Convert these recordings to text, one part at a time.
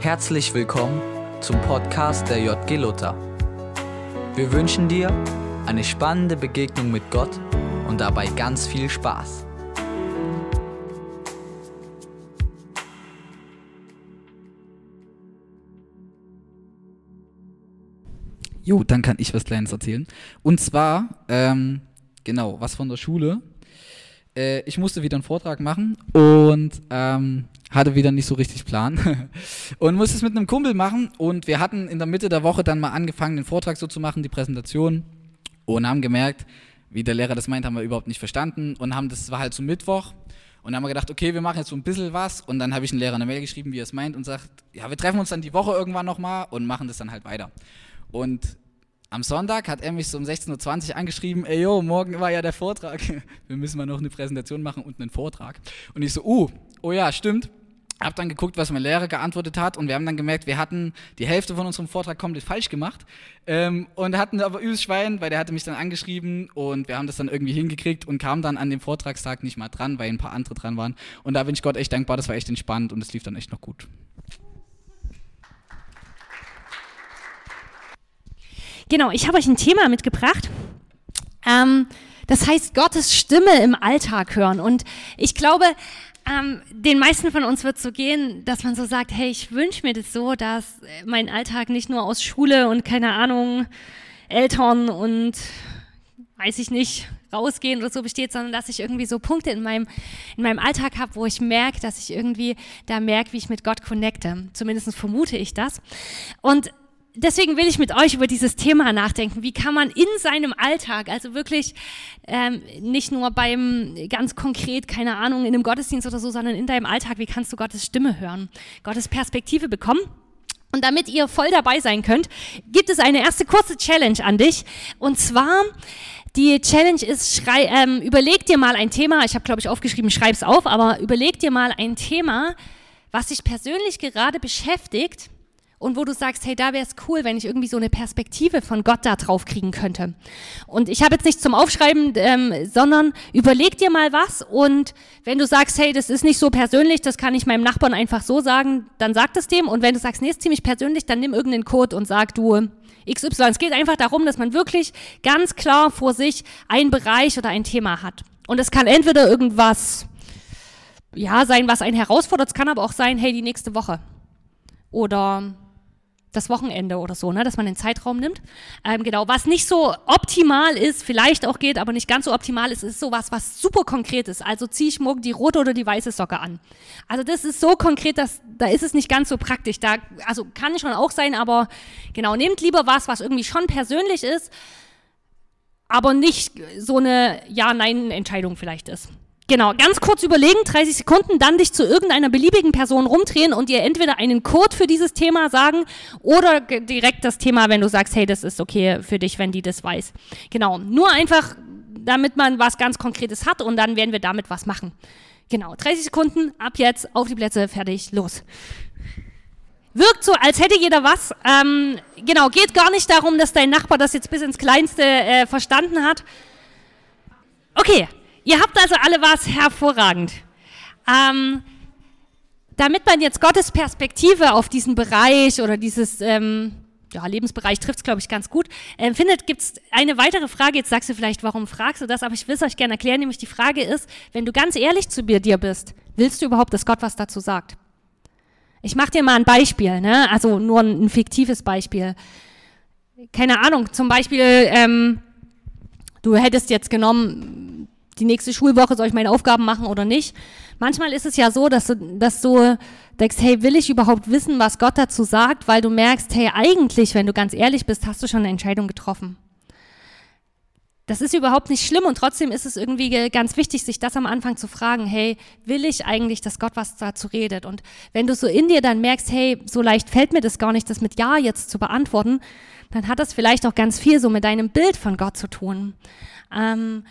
Herzlich willkommen zum Podcast der JG Luther. Wir wünschen dir eine spannende Begegnung mit Gott und dabei ganz viel Spaß. Jo, dann kann ich was Kleines erzählen. Und zwar, ähm, genau, was von der Schule. Äh, ich musste wieder einen Vortrag machen und ähm, hatte wieder nicht so richtig Plan und musste es mit einem Kumpel machen und wir hatten in der Mitte der Woche dann mal angefangen, den Vortrag so zu machen, die Präsentation und haben gemerkt, wie der Lehrer das meint, haben wir überhaupt nicht verstanden und haben das war halt so Mittwoch und haben wir gedacht, okay, wir machen jetzt so ein bisschen was und dann habe ich einen Lehrer eine Mail geschrieben, wie er es meint und sagt, ja, wir treffen uns dann die Woche irgendwann nochmal und machen das dann halt weiter. Und am Sonntag hat er mich so um 16.20 Uhr angeschrieben, ey yo, morgen war ja der Vortrag. Wir müssen mal noch eine Präsentation machen und einen Vortrag. Und ich so, uh, oh ja, stimmt. Hab dann geguckt, was mein Lehrer geantwortet hat und wir haben dann gemerkt, wir hatten die Hälfte von unserem Vortrag komplett falsch gemacht ähm, und hatten aber übelst Schwein, weil der hatte mich dann angeschrieben und wir haben das dann irgendwie hingekriegt und kamen dann an dem Vortragstag nicht mal dran, weil ein paar andere dran waren und da bin ich Gott echt dankbar, das war echt entspannt und es lief dann echt noch gut. Genau, ich habe euch ein Thema mitgebracht. Ähm, das heißt, Gottes Stimme im Alltag hören. Und ich glaube, ähm, den meisten von uns wird so gehen, dass man so sagt, hey, ich wünsche mir das so, dass mein Alltag nicht nur aus Schule und keine Ahnung, Eltern und weiß ich nicht, rausgehen oder so besteht, sondern dass ich irgendwie so Punkte in meinem, in meinem Alltag habe, wo ich merke, dass ich irgendwie da merke, wie ich mit Gott connecte. Zumindest vermute ich das. Und deswegen will ich mit euch über dieses Thema nachdenken. Wie kann man in seinem Alltag, also wirklich ähm, nicht nur beim ganz konkret, keine Ahnung, in einem Gottesdienst oder so, sondern in deinem Alltag, wie kannst du Gottes Stimme hören, Gottes Perspektive bekommen? Und damit ihr voll dabei sein könnt, gibt es eine erste kurze Challenge an dich. Und zwar, die Challenge ist, schrei, ähm, überleg dir mal ein Thema, ich habe glaube ich aufgeschrieben, schreib's auf, aber überleg dir mal ein Thema, was dich persönlich gerade beschäftigt und wo du sagst, hey, da wäre es cool, wenn ich irgendwie so eine Perspektive von Gott da drauf kriegen könnte. Und ich habe jetzt nicht zum Aufschreiben, ähm, sondern überleg dir mal was und wenn du sagst, hey, das ist nicht so persönlich, das kann ich meinem Nachbarn einfach so sagen, dann sag das dem und wenn du sagst, nee, ist ziemlich persönlich, dann nimm irgendeinen Code und sag du XY. Es geht einfach darum, dass man wirklich ganz klar vor sich einen Bereich oder ein Thema hat. Und es kann entweder irgendwas, ja, sein, was einen herausfordert, es kann aber auch sein, hey, die nächste Woche. Oder das Wochenende oder so, ne, dass man den Zeitraum nimmt. Ähm, genau, was nicht so optimal ist, vielleicht auch geht, aber nicht ganz so optimal ist, ist sowas, was super konkret ist. Also ziehe ich morgen die rote oder die weiße Socke an. Also das ist so konkret, dass da ist es nicht ganz so praktisch. Da, also kann schon auch sein, aber genau, nehmt lieber was, was irgendwie schon persönlich ist, aber nicht so eine Ja-Nein-Entscheidung vielleicht ist. Genau, ganz kurz überlegen, 30 Sekunden, dann dich zu irgendeiner beliebigen Person rumdrehen und ihr entweder einen Code für dieses Thema sagen oder direkt das Thema, wenn du sagst, hey, das ist okay für dich, wenn die das weiß. Genau, nur einfach, damit man was ganz Konkretes hat und dann werden wir damit was machen. Genau, 30 Sekunden, ab jetzt, auf die Plätze, fertig, los. Wirkt so, als hätte jeder was. Ähm, genau, geht gar nicht darum, dass dein Nachbar das jetzt bis ins Kleinste äh, verstanden hat. Okay, Ihr habt also alle was hervorragend. Ähm, damit man jetzt Gottes Perspektive auf diesen Bereich oder dieses ähm, ja, Lebensbereich trifft es, glaube ich, ganz gut, äh, findet, gibt es eine weitere Frage. Jetzt sagst du vielleicht, warum fragst du das? Aber ich will es euch gerne erklären. Nämlich die Frage ist, wenn du ganz ehrlich zu dir bist, willst du überhaupt, dass Gott was dazu sagt? Ich mache dir mal ein Beispiel, ne? also nur ein, ein fiktives Beispiel. Keine Ahnung, zum Beispiel, ähm, du hättest jetzt genommen, die nächste Schulwoche soll ich meine Aufgaben machen oder nicht. Manchmal ist es ja so, dass du, dass du denkst, hey, will ich überhaupt wissen, was Gott dazu sagt, weil du merkst, hey, eigentlich, wenn du ganz ehrlich bist, hast du schon eine Entscheidung getroffen. Das ist überhaupt nicht schlimm und trotzdem ist es irgendwie ganz wichtig, sich das am Anfang zu fragen, hey, will ich eigentlich, dass Gott was dazu redet? Und wenn du so in dir dann merkst, hey, so leicht fällt mir das gar nicht, das mit Ja jetzt zu beantworten, dann hat das vielleicht auch ganz viel so mit deinem Bild von Gott zu tun. Ähm,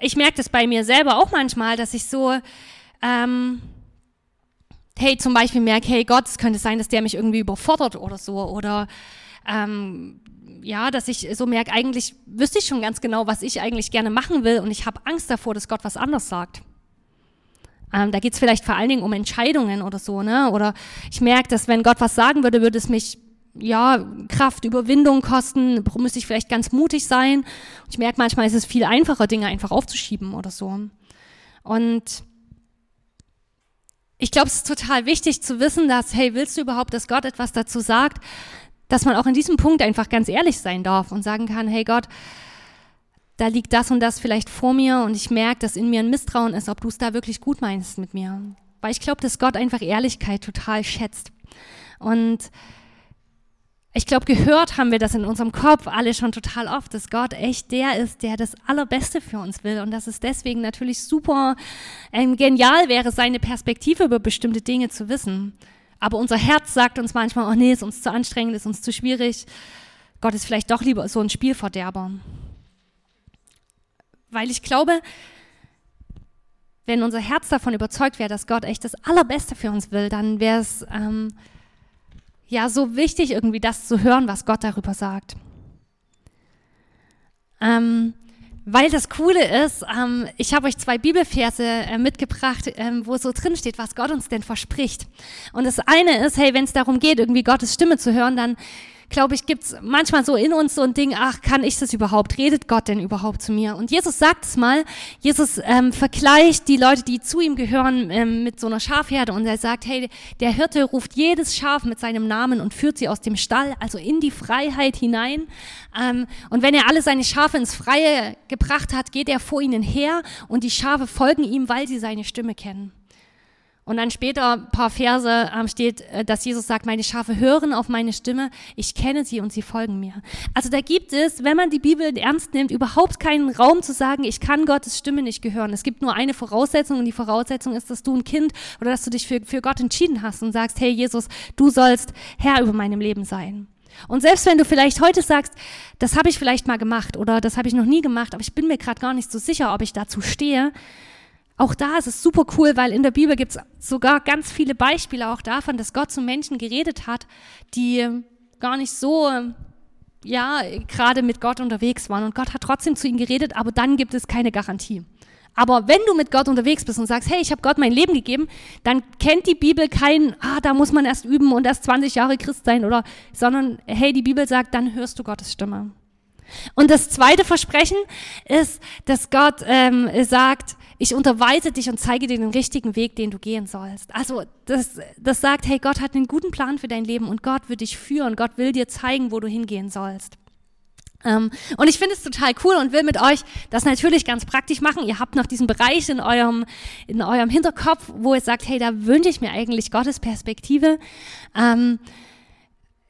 ich merke das bei mir selber auch manchmal, dass ich so, ähm, hey, zum Beispiel merke, hey Gott, es könnte sein, dass der mich irgendwie überfordert oder so. Oder ähm, ja, dass ich so merke, eigentlich wüsste ich schon ganz genau, was ich eigentlich gerne machen will und ich habe Angst davor, dass Gott was anderes sagt. Ähm, da geht es vielleicht vor allen Dingen um Entscheidungen oder so, ne? Oder ich merke, dass wenn Gott was sagen würde, würde es mich ja, Kraft, Überwindung kosten, müsste ich vielleicht ganz mutig sein. Und ich merke manchmal, ist es viel einfacher, Dinge einfach aufzuschieben oder so. Und ich glaube, es ist total wichtig zu wissen, dass, hey, willst du überhaupt, dass Gott etwas dazu sagt, dass man auch in diesem Punkt einfach ganz ehrlich sein darf und sagen kann, hey Gott, da liegt das und das vielleicht vor mir und ich merke, dass in mir ein Misstrauen ist, ob du es da wirklich gut meinst mit mir. Weil ich glaube, dass Gott einfach Ehrlichkeit total schätzt. Und ich glaube, gehört haben wir das in unserem Kopf alle schon total oft, dass Gott echt der ist, der das Allerbeste für uns will und dass es deswegen natürlich super ähm, genial wäre, seine Perspektive über bestimmte Dinge zu wissen. Aber unser Herz sagt uns manchmal, oh nee, ist uns zu anstrengend, ist uns zu schwierig. Gott ist vielleicht doch lieber so ein Spielverderber. Weil ich glaube, wenn unser Herz davon überzeugt wäre, dass Gott echt das Allerbeste für uns will, dann wäre es ähm, ja so wichtig, irgendwie das zu hören, was Gott darüber sagt. Ähm, weil das Coole ist, ähm, ich habe euch zwei Bibelverse äh, mitgebracht, ähm, wo so drin steht, was Gott uns denn verspricht. Und das eine ist, hey, wenn es darum geht, irgendwie Gottes Stimme zu hören, dann glaube ich, gibt es manchmal so in uns so ein Ding, ach, kann ich das überhaupt? Redet Gott denn überhaupt zu mir? Und Jesus sagt es mal, Jesus ähm, vergleicht die Leute, die zu ihm gehören, ähm, mit so einer Schafherde und er sagt, hey, der Hirte ruft jedes Schaf mit seinem Namen und führt sie aus dem Stall, also in die Freiheit hinein. Ähm, und wenn er alle seine Schafe ins Freie gebracht hat, geht er vor ihnen her und die Schafe folgen ihm, weil sie seine Stimme kennen. Und dann später, ein paar Verse, ähm, steht, äh, dass Jesus sagt, meine Schafe hören auf meine Stimme, ich kenne sie und sie folgen mir. Also da gibt es, wenn man die Bibel ernst nimmt, überhaupt keinen Raum zu sagen, ich kann Gottes Stimme nicht gehören. Es gibt nur eine Voraussetzung und die Voraussetzung ist, dass du ein Kind oder dass du dich für, für Gott entschieden hast und sagst, hey Jesus, du sollst Herr über meinem Leben sein. Und selbst wenn du vielleicht heute sagst, das habe ich vielleicht mal gemacht oder das habe ich noch nie gemacht, aber ich bin mir gerade gar nicht so sicher, ob ich dazu stehe, auch da ist es super cool, weil in der Bibel gibt es sogar ganz viele Beispiele auch davon, dass Gott zu Menschen geredet hat, die gar nicht so, ja, gerade mit Gott unterwegs waren. Und Gott hat trotzdem zu ihnen geredet, aber dann gibt es keine Garantie. Aber wenn du mit Gott unterwegs bist und sagst, hey, ich habe Gott mein Leben gegeben, dann kennt die Bibel kein, ah, da muss man erst üben und erst 20 Jahre Christ sein oder, sondern hey, die Bibel sagt, dann hörst du Gottes Stimme. Und das zweite Versprechen ist, dass Gott ähm, sagt, ich unterweise dich und zeige dir den richtigen Weg, den du gehen sollst. Also das, das sagt, hey, Gott hat einen guten Plan für dein Leben und Gott wird dich führen. Gott will dir zeigen, wo du hingehen sollst. Ähm, und ich finde es total cool und will mit euch das natürlich ganz praktisch machen. Ihr habt noch diesen Bereich in eurem, in eurem Hinterkopf, wo ihr sagt, hey, da wünsche ich mir eigentlich Gottes Perspektive. Ähm,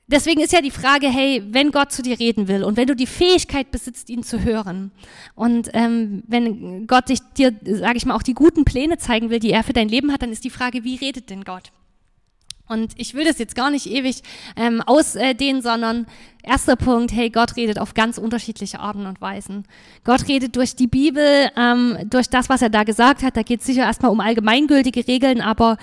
Deswegen ist ja die Frage, hey, wenn Gott zu dir reden will und wenn du die Fähigkeit besitzt, ihn zu hören und ähm, wenn Gott dich, dir, sage ich mal, auch die guten Pläne zeigen will, die er für dein Leben hat, dann ist die Frage, wie redet denn Gott? Und ich will das jetzt gar nicht ewig ähm, ausdehnen, sondern erster Punkt, hey, Gott redet auf ganz unterschiedliche Arten und Weisen. Gott redet durch die Bibel, ähm, durch das, was er da gesagt hat. Da geht es sicher erstmal um allgemeingültige Regeln, aber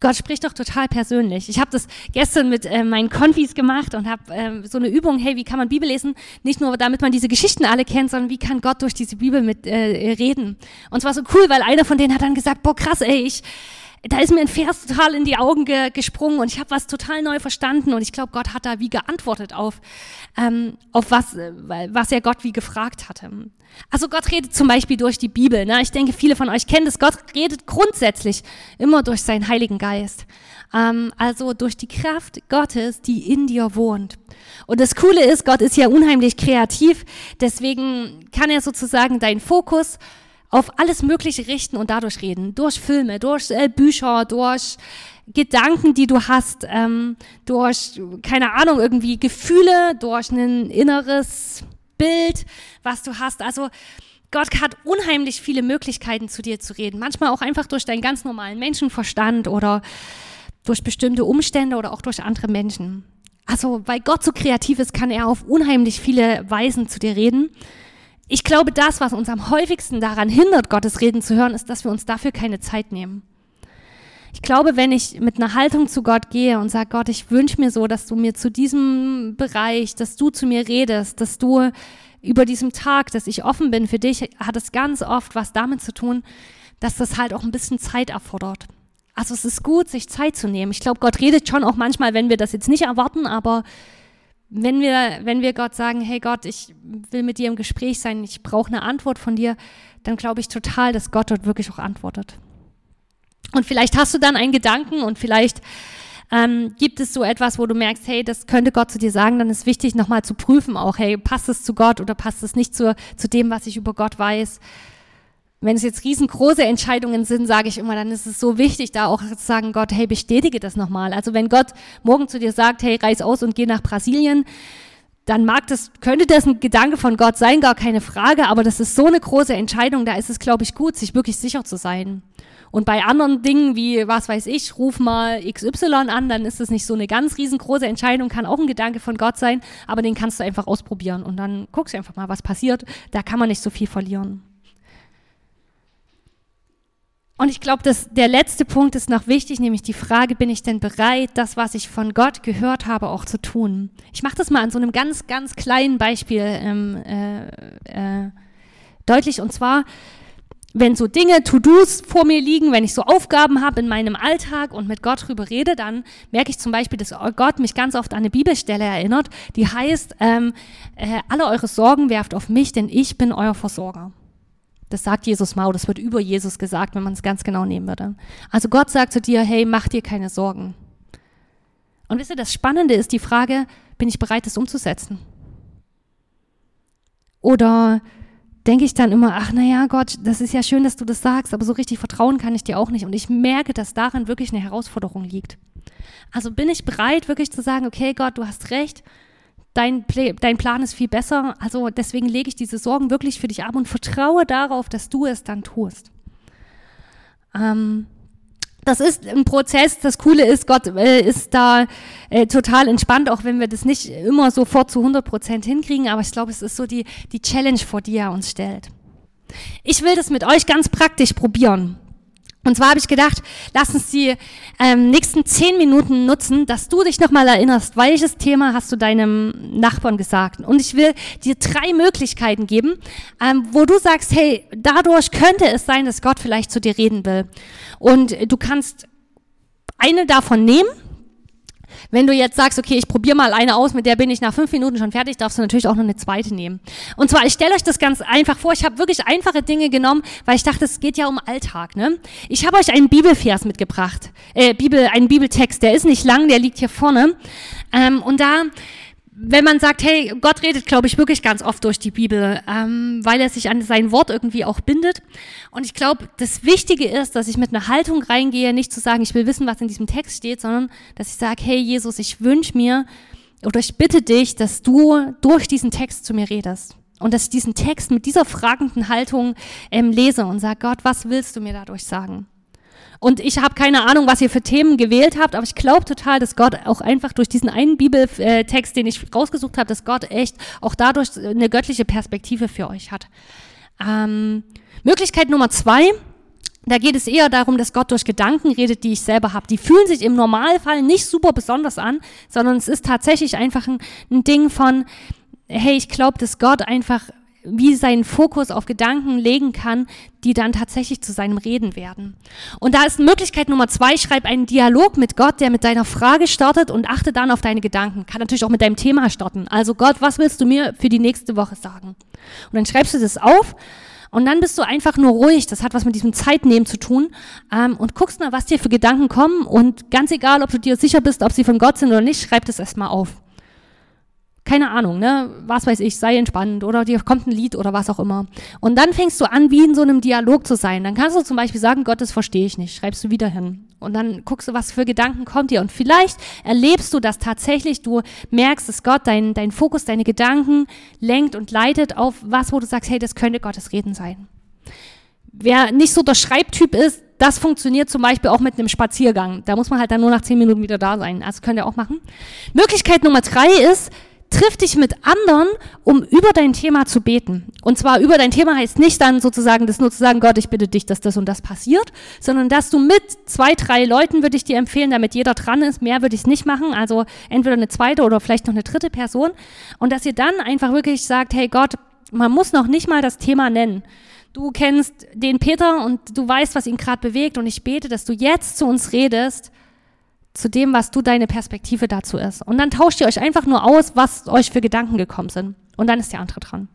Gott spricht doch total persönlich. Ich habe das gestern mit äh, meinen Konfis gemacht und habe ähm, so eine Übung, hey, wie kann man Bibel lesen? Nicht nur damit man diese Geschichten alle kennt, sondern wie kann Gott durch diese Bibel mit äh, reden? Und es war so cool, weil einer von denen hat dann gesagt, boah krass, ey, ich da ist mir ein Vers total in die Augen ge gesprungen und ich habe was total neu verstanden und ich glaube, Gott hat da wie geantwortet auf, ähm, auf was, äh, was er Gott wie gefragt hatte. Also Gott redet zum Beispiel durch die Bibel. Ne? Ich denke, viele von euch kennen das. Gott redet grundsätzlich immer durch seinen Heiligen Geist. Ähm, also durch die Kraft Gottes, die in dir wohnt. Und das Coole ist, Gott ist ja unheimlich kreativ. Deswegen kann er sozusagen deinen Fokus auf alles Mögliche richten und dadurch reden. Durch Filme, durch äh, Bücher, durch Gedanken, die du hast, ähm, durch, keine Ahnung, irgendwie Gefühle, durch ein inneres Bild, was du hast. Also Gott hat unheimlich viele Möglichkeiten, zu dir zu reden. Manchmal auch einfach durch deinen ganz normalen Menschenverstand oder durch bestimmte Umstände oder auch durch andere Menschen. Also, weil Gott so kreativ ist, kann er auf unheimlich viele Weisen zu dir reden. Ich glaube, das, was uns am häufigsten daran hindert, Gottes Reden zu hören, ist, dass wir uns dafür keine Zeit nehmen. Ich glaube, wenn ich mit einer Haltung zu Gott gehe und sage, Gott, ich wünsche mir so, dass du mir zu diesem Bereich, dass du zu mir redest, dass du über diesem Tag, dass ich offen bin für dich, hat es ganz oft was damit zu tun, dass das halt auch ein bisschen Zeit erfordert. Also es ist gut, sich Zeit zu nehmen. Ich glaube, Gott redet schon auch manchmal, wenn wir das jetzt nicht erwarten, aber wenn wir, wenn wir Gott sagen, hey Gott, ich will mit dir im Gespräch sein, ich brauche eine Antwort von dir, dann glaube ich total, dass Gott dort wirklich auch antwortet. Und vielleicht hast du dann einen Gedanken und vielleicht ähm, gibt es so etwas, wo du merkst, hey, das könnte Gott zu dir sagen, dann ist wichtig, nochmal zu prüfen auch, hey, passt es zu Gott oder passt es nicht zu, zu dem, was ich über Gott weiß? Wenn es jetzt riesengroße Entscheidungen sind, sage ich immer, dann ist es so wichtig, da auch zu sagen, Gott, hey, bestätige das nochmal. Also wenn Gott morgen zu dir sagt, hey, reiß aus und geh nach Brasilien, dann mag das, könnte das ein Gedanke von Gott sein, gar keine Frage, aber das ist so eine große Entscheidung, da ist es, glaube ich, gut, sich wirklich sicher zu sein. Und bei anderen Dingen wie, was weiß ich, ruf mal XY an, dann ist es nicht so eine ganz riesengroße Entscheidung, kann auch ein Gedanke von Gott sein, aber den kannst du einfach ausprobieren und dann guckst du einfach mal, was passiert. Da kann man nicht so viel verlieren. Und ich glaube, der letzte Punkt ist noch wichtig, nämlich die Frage, bin ich denn bereit, das, was ich von Gott gehört habe, auch zu tun? Ich mache das mal an so einem ganz, ganz kleinen Beispiel ähm, äh, äh, deutlich. Und zwar, wenn so Dinge, To-Dos vor mir liegen, wenn ich so Aufgaben habe in meinem Alltag und mit Gott drüber rede, dann merke ich zum Beispiel, dass Gott mich ganz oft an eine Bibelstelle erinnert, die heißt, ähm, äh, alle eure Sorgen werft auf mich, denn ich bin euer Versorger. Das sagt Jesus Mau, das wird über Jesus gesagt, wenn man es ganz genau nehmen würde. Also Gott sagt zu dir, hey, mach dir keine Sorgen. Und wisst ihr, das Spannende ist die Frage, bin ich bereit, das umzusetzen? Oder denke ich dann immer, ach naja, Gott, das ist ja schön, dass du das sagst, aber so richtig vertrauen kann ich dir auch nicht. Und ich merke, dass darin wirklich eine Herausforderung liegt. Also bin ich bereit, wirklich zu sagen, okay, Gott, du hast recht, dein, dein Plan ist viel besser. Also deswegen lege ich diese Sorgen wirklich für dich ab und vertraue darauf, dass du es dann tust. Ähm, das ist ein Prozess. Das Coole ist, Gott äh, ist da äh, total entspannt, auch wenn wir das nicht immer sofort zu 100 Prozent hinkriegen. Aber ich glaube, es ist so die, die Challenge, vor die er uns stellt. Ich will das mit euch ganz praktisch probieren. Und zwar habe ich gedacht, lass uns die ähm, nächsten zehn Minuten nutzen, dass du dich nochmal erinnerst, welches Thema hast du deinem Nachbarn gesagt. Und ich will dir drei Möglichkeiten geben, ähm, wo du sagst, hey, dadurch könnte es sein, dass Gott vielleicht zu dir reden will. Und du kannst eine davon nehmen wenn du jetzt sagst, okay, ich probiere mal eine aus, mit der bin ich nach fünf Minuten schon fertig, darfst du natürlich auch noch eine zweite nehmen. Und zwar, ich stelle euch das ganz einfach vor. Ich habe wirklich einfache Dinge genommen, weil ich dachte, es geht ja um Alltag. Ne? Ich habe euch einen Bibelvers mitgebracht, äh, Bibel, einen Bibeltext. Der ist nicht lang, der liegt hier vorne. Ähm, und da wenn man sagt, hey, Gott redet, glaube ich, wirklich ganz oft durch die Bibel, ähm, weil er sich an sein Wort irgendwie auch bindet. Und ich glaube, das Wichtige ist, dass ich mit einer Haltung reingehe, nicht zu sagen, ich will wissen, was in diesem Text steht, sondern dass ich sage, hey Jesus, ich wünsche mir oder ich bitte dich, dass du durch diesen Text zu mir redest. Und dass ich diesen Text mit dieser fragenden Haltung ähm, lese und sage, Gott, was willst du mir dadurch sagen? Und ich habe keine Ahnung, was ihr für Themen gewählt habt, aber ich glaube total, dass Gott auch einfach durch diesen einen Bibeltext, den ich rausgesucht habe, dass Gott echt auch dadurch eine göttliche Perspektive für euch hat. Ähm, Möglichkeit Nummer zwei, da geht es eher darum, dass Gott durch Gedanken redet, die ich selber habe. Die fühlen sich im Normalfall nicht super besonders an, sondern es ist tatsächlich einfach ein, ein Ding von, hey, ich glaube, dass Gott einfach wie seinen Fokus auf Gedanken legen kann, die dann tatsächlich zu seinem Reden werden. Und da ist Möglichkeit Nummer zwei, schreib einen Dialog mit Gott, der mit deiner Frage startet und achte dann auf deine Gedanken. Kann natürlich auch mit deinem Thema starten. Also Gott, was willst du mir für die nächste Woche sagen? Und dann schreibst du das auf und dann bist du einfach nur ruhig. Das hat was mit diesem Zeitnehmen zu tun. Ähm, und guckst mal, was dir für Gedanken kommen. Und ganz egal, ob du dir sicher bist, ob sie von Gott sind oder nicht, schreib das erstmal auf keine Ahnung, ne, was weiß ich, sei entspannt oder dir kommt ein Lied oder was auch immer. Und dann fängst du an, wie in so einem Dialog zu sein. Dann kannst du zum Beispiel sagen, Gott, das verstehe ich nicht, schreibst du wieder hin. Und dann guckst du, was für Gedanken kommt dir. Und vielleicht erlebst du, dass tatsächlich du merkst, dass Gott dein, dein Fokus, deine Gedanken lenkt und leitet auf was, wo du sagst, hey, das könnte Gottes Reden sein. Wer nicht so der Schreibtyp ist, das funktioniert zum Beispiel auch mit einem Spaziergang. Da muss man halt dann nur nach zehn Minuten wieder da sein. Also könnt ihr auch machen. Möglichkeit Nummer drei ist, triff dich mit anderen, um über dein Thema zu beten. Und zwar über dein Thema heißt nicht dann sozusagen, das nur zu sagen, Gott, ich bitte dich, dass das und das passiert, sondern dass du mit zwei, drei Leuten würde ich dir empfehlen, damit jeder dran ist. Mehr würde ich es nicht machen. Also entweder eine zweite oder vielleicht noch eine dritte Person. Und dass ihr dann einfach wirklich sagt, hey Gott, man muss noch nicht mal das Thema nennen. du kennst den Peter und du weißt, was ihn gerade bewegt und ich bete, dass du jetzt zu uns redest, zu dem, was du deine Perspektive dazu ist. Und dann tauscht ihr euch einfach nur aus, was euch für Gedanken gekommen sind. Und dann ist der andere dran.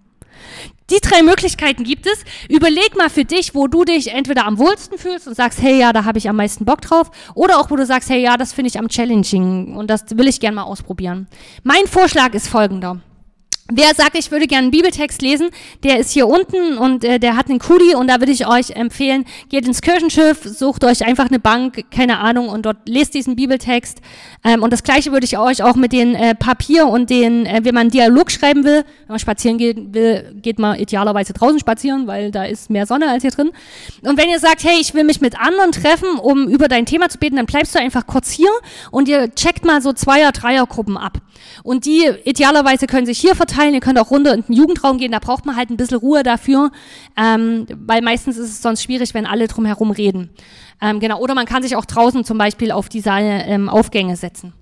Die drei Möglichkeiten gibt es. Überleg mal für dich, wo du dich entweder am wohlsten fühlst und sagst, hey, ja, da habe ich am meisten Bock drauf. Oder auch, wo du sagst, hey, ja, das finde ich am challenging und das will ich gerne mal ausprobieren. Mein Vorschlag ist folgender. Wer sagt, ich würde gerne einen Bibeltext lesen, der ist hier unten und äh, der hat einen Kudi und da würde ich euch empfehlen, geht ins Kirchenschiff, sucht euch einfach eine Bank, keine Ahnung, und dort lest diesen Bibeltext. Ähm, und das gleiche würde ich euch auch mit den äh, Papier und den, äh, wenn man einen Dialog schreiben will, wenn man spazieren gehen will, geht man idealerweise draußen spazieren, weil da ist mehr Sonne als hier drin. Und wenn ihr sagt, hey, ich will mich mit anderen treffen, um über dein Thema zu beten, dann bleibst du einfach kurz hier und ihr checkt mal so Zweier-, Dreiergruppen ab. Und die idealerweise können sich hier verteilen, ihr könnt auch runter in den Jugendraum gehen, da braucht man halt ein bisschen Ruhe dafür, ähm, weil meistens ist es sonst schwierig, wenn alle drumherum reden. Ähm, genau, oder man kann sich auch draußen zum Beispiel auf diese ähm, Aufgänge setzen.